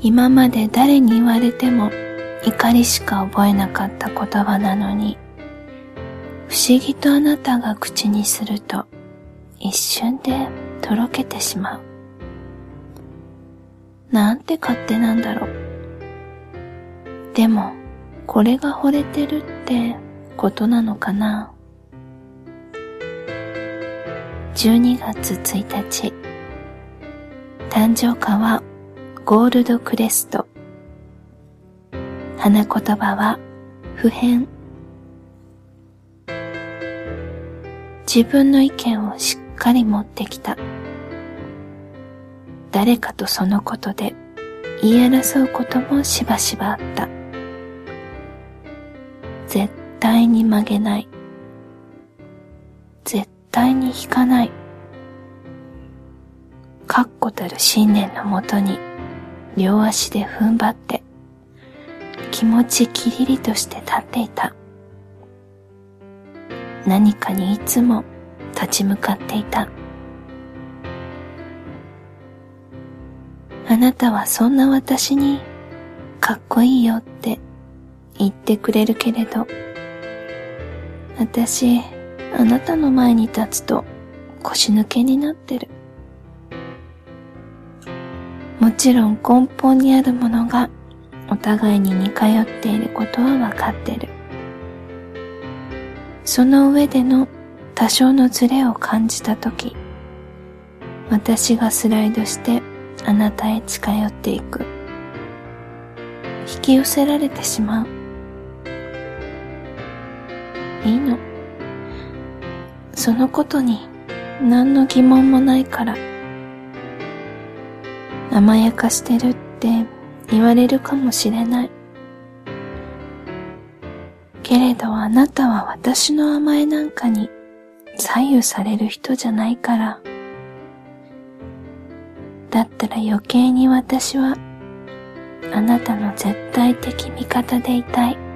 今まで誰に言われても怒りしか覚えなかった言葉なのに、不思議とあなたが口にすると一瞬でとろけてしまう。なんて勝手なんだろう。でも、これが惚れてるってことなのかな。12月1日、誕生花はゴールドクレスト。花言葉は普遍。自分の意見をしっかり持ってきた。誰かとそのことで言い争うこともしばしばあった。絶対に曲げない。絶対に引かない。確固たる信念のもとに両足で踏ん張って気持ちきりりとして立っていた。何かにいつも立ち向かっていた。あなたはそんな私にかっこいいよって言ってくれるけれど私あなたの前に立つと腰抜けになってる。もちろん根本にあるものがお互いに似通っていることはわかってる。その上での多少のズレを感じたとき、私がスライドしてあなたへ近寄っていく。引き寄せられてしまう。いいの。そのことに何の疑問もないから。甘やかしてるって言われるかもしれない。けれどあなたは私の甘えなんかに左右される人じゃないから。だったら余計に私はあなたの絶対的味方でいたい。